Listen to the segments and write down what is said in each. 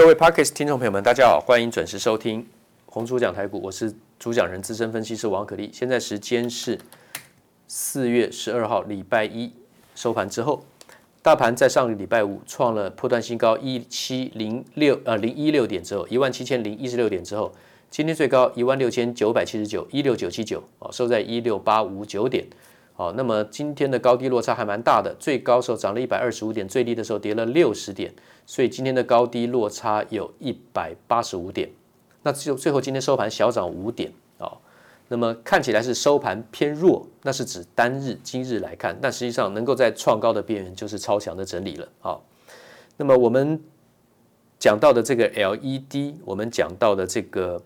各位 Parkes 听众朋友们，大家好，欢迎准时收听红猪讲台股，我是主讲人资深分析师王可立。现在时间是四月十二号礼拜一收盘之后，大盘在上个礼拜五创了破段新高一七零六呃零一六点之后，一万七千零一十六点之后，今天最高一万六千九百七十九一六九七九哦，收在一六八五九点。好，那么今天的高低落差还蛮大的，最高时候涨了一百二十五点，最低的时候跌了六十点，所以今天的高低落差有一百八十五点。那就最后今天收盘小涨五点啊，那么看起来是收盘偏弱，那是指单日今日来看，但实际上能够在创高的边缘就是超强的整理了啊。那么我们讲到的这个 LED，我们讲到的这个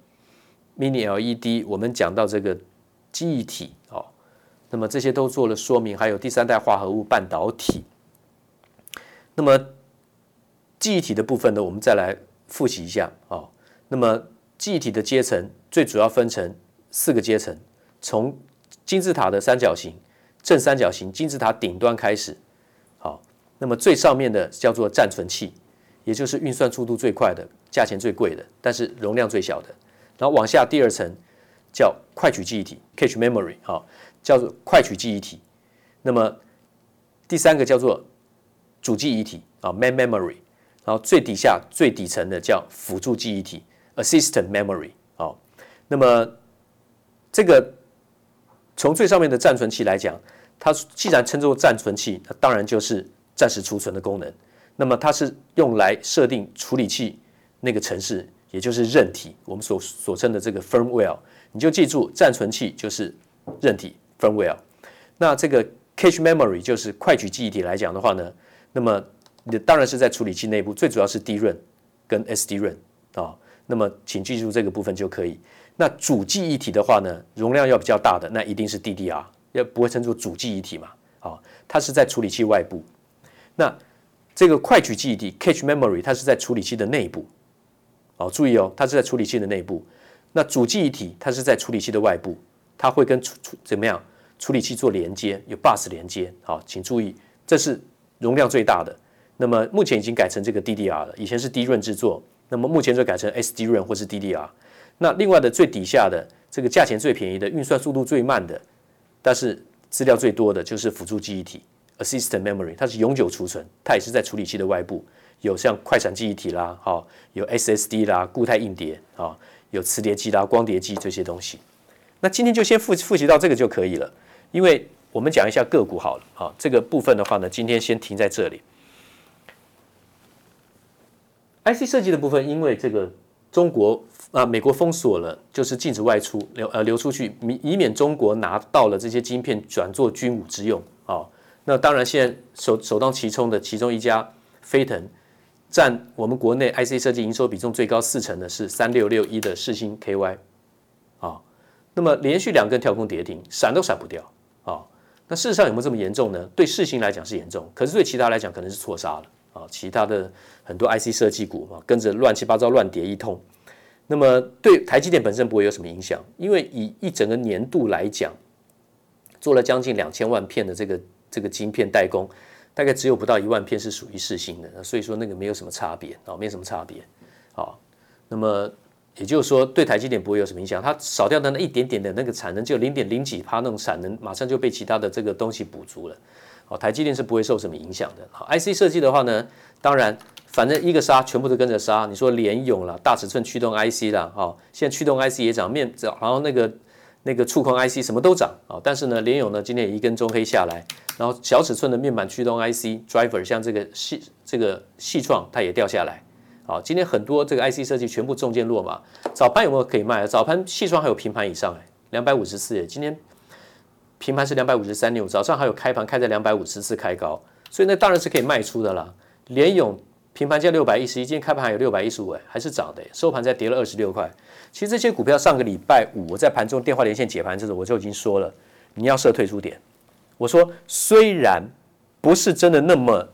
Mini LED，我们讲到这个记忆体啊。那么这些都做了说明，还有第三代化合物半导体。那么记忆体的部分呢，我们再来复习一下啊。那么记忆体的阶层最主要分成四个阶层，从金字塔的三角形、正三角形金字塔顶端开始。好，那么最上面的叫做暂存器，也就是运算速度最快的、价钱最贵的，但是容量最小的。然后往下第二层叫快取记忆体 （cache memory） 啊。叫做快取记忆体，那么第三个叫做主记忆体啊，main memory，然后最底下最底层的叫辅助记忆体，assistant memory 啊。那么这个从最上面的暂存器来讲，它既然称作暂存器，它当然就是暂时储存的功能。那么它是用来设定处理器那个程式，也就是韧体，我们所所称的这个 firmware。你就记住，暂存器就是韧体。firmware，那这个 cache memory 就是快取记忆体来讲的话呢，那么你当然是在处理器内部，最主要是 DRAM 跟 SDRAM 啊。那么请记住这个部分就可以。那主记忆体的话呢，容量要比较大的，那一定是 DDR，要不会称作主记忆体嘛？啊，它是在处理器外部。那这个快取记忆体 cache memory 它是在处理器的内部。哦，注意哦，它是在处理器的内部。那主记忆体它是在处理器的外部。它会跟处处怎么样处理器做连接，有 bus 连接，好，请注意，这是容量最大的。那么目前已经改成这个 DDR 了，以前是 DRAM 制作，那么目前就改成 SDRAM 或是 DDR。那另外的最底下的这个价钱最便宜的、运算速度最慢的，但是资料最多的就是辅助记忆体 （Assistant Memory），它是永久储存，它也是在处理器的外部，有像快闪记忆体啦，好，有 SSD 啦、固态硬碟啊，有磁碟机啦、光碟机这些东西。那今天就先复复习到这个就可以了，因为我们讲一下个股好了，啊，这个部分的话呢，今天先停在这里。IC 设计的部分，因为这个中国啊，美国封锁了，就是禁止外出流呃流出去，以以免中国拿到了这些晶片转做军武之用啊。那当然，现在首首当其冲的其中一家飞腾，占我们国内 IC 设计营收比重最高四成的是三六六一的世星 KY。那么连续两根跳空跌停，闪都闪不掉啊！那事实上有没有这么严重呢？对世芯来讲是严重，可是对其他来讲可能是错杀了啊！其他的很多 IC 设计股啊，跟着乱七八糟乱跌一通。那么对台积电本身不会有什么影响，因为以一整个年度来讲，做了将近两千万片的这个这个晶片代工，大概只有不到一万片是属于世芯的，所以说那个没有什么差别啊，没有什么差别啊。那么。也就是说，对台积电不会有什么影响。它少掉的那一点点的那个产能，就零点零几趴那种产能，马上就被其他的这个东西补足了。好，台积电是不会受什么影响的。好，IC 设计的话呢，当然，反正一个杀，全部都跟着杀。你说联咏了，大尺寸驱动 IC 啦，哦，现在驱动 IC 也涨，面涨，然后那个那个触控 IC 什么都涨啊。但是呢，联咏呢今天也一根中黑下来，然后小尺寸的面板驱动 IC driver，像这个细这个细创，它也掉下来。好，今天很多这个 IC 设计全部中箭落马。早盘有没有可以卖？早盘细创还有平盘以上哎，两百五十四哎，今天平盘是两百五十三点五，早上还有开盘开在两百五十四开高，所以那当然是可以卖出的啦。联咏平盘价六百一十一，今天开盘还有六百一十五哎，还是涨的，收盘再跌了二十六块。其实这些股票上个礼拜五我在盘中电话连线解盘的时我就已经说了，你要设退出点。我说虽然不是真的那么。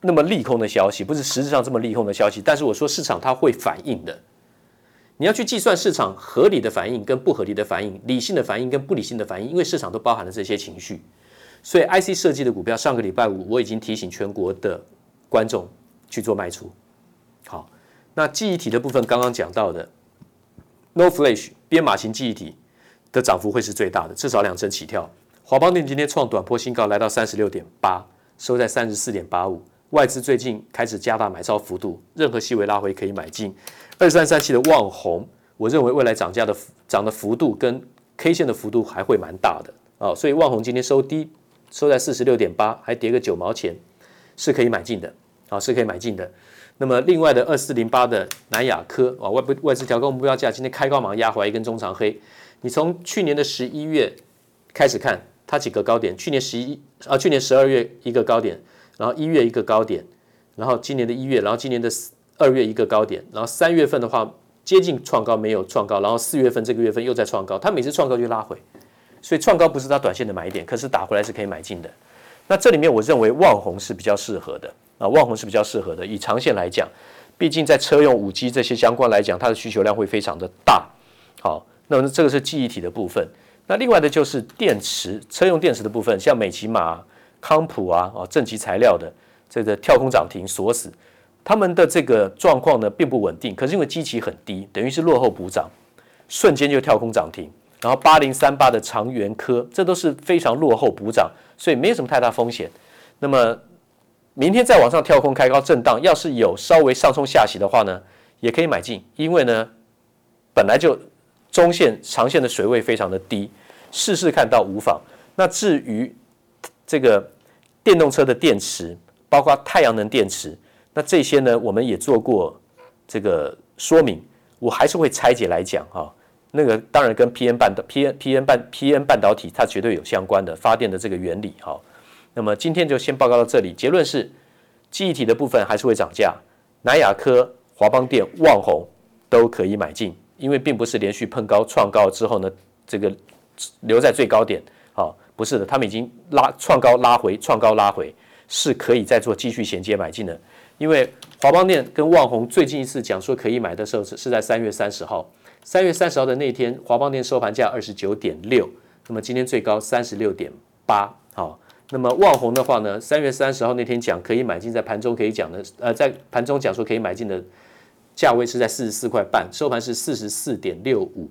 那么利空的消息不是实质上这么利空的消息，但是我说市场它会反应的。你要去计算市场合理的反应跟不合理的反应，理性的反应跟不理性的反应，因为市场都包含了这些情绪。所以 IC 设计的股票，上个礼拜五我已经提醒全国的观众去做卖出。好，那记忆体的部分刚刚讲到的，No Flash 编码型记忆体的涨幅会是最大的，至少两成起跳。华邦电今天创短波新高，来到三十六点八，收在三十四点八五。外资最近开始加大买超幅度，任何细微拉回可以买进。二三三七的旺宏，我认为未来涨价的涨的幅度跟 K 线的幅度还会蛮大的啊，所以旺宏今天收低，收在四十六点八，还跌个九毛钱，是可以买进的啊，是可以买进的。那么另外的二四零八的南亚科啊，外部外资调高目标价，今天开高马上压回来一根中长黑。你从去年的十一月开始看它几个高点，去年十一啊，去年十二月一个高点。然后一月一个高点，然后今年的一月，然后今年的二月一个高点，然后三月份的话接近创高没有创高，然后四月份这个月份又在创高，它每次创高就拉回，所以创高不是它短线的买点，可是打回来是可以买进的。那这里面我认为旺红是比较适合的啊，旺红是比较适合的。以长线来讲，毕竟在车用五 G 这些相关来讲，它的需求量会非常的大。好，那么这个是记忆体的部分。那另外的就是电池，车用电池的部分，像美琪玛。康普啊，哦，正极材料的这个跳空涨停锁死，他们的这个状况呢并不稳定，可是因为基期很低，等于是落后补涨，瞬间就跳空涨停。然后八零三八的长源科，这都是非常落后补涨，所以没有什么太大风险。那么明天再往上跳空开高震荡，要是有稍微上冲下洗的话呢，也可以买进，因为呢本来就中线、长线的水位非常的低，试试看倒无妨。那至于这个。电动车的电池，包括太阳能电池，那这些呢，我们也做过这个说明，我还是会拆解来讲哈。那个当然跟 P N 半导 P N P N 半 P N 半导体它绝对有相关的发电的这个原理哈。那么今天就先报告到这里，结论是记忆体的部分还是会涨价，南亚科、华邦电、旺宏都可以买进，因为并不是连续碰高创高之后呢，这个留在最高点。不是的，他们已经拉创高拉回，创高拉回是可以再做继续衔接买进的。因为华邦电跟旺宏最近一次讲说可以买的时候是是在三月三十号，三月三十号的那天，华邦电收盘价二十九点六，那么今天最高三十六点八。好，那么旺宏的话呢，三月三十号那天讲可以买进，在盘中可以讲的，呃，在盘中讲说可以买进的价位是在四十四块半，收盘是四十四点六五。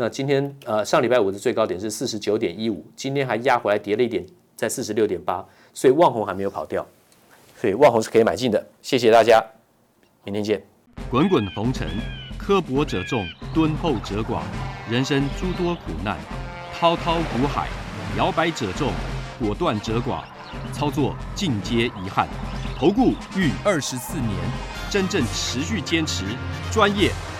那今天呃上礼拜五的最高点是四十九点一五，今天还压回来跌了一点，在四十六点八，所以旺红还没有跑掉，所以旺红是可以买进的。谢谢大家，明天见。滚滚红尘，刻薄者众，敦厚者寡，人生诸多苦难，滔滔苦海，摇摆者众，果断者寡，操作尽皆遗憾。投顾逾二十四年，真正持续坚持专业。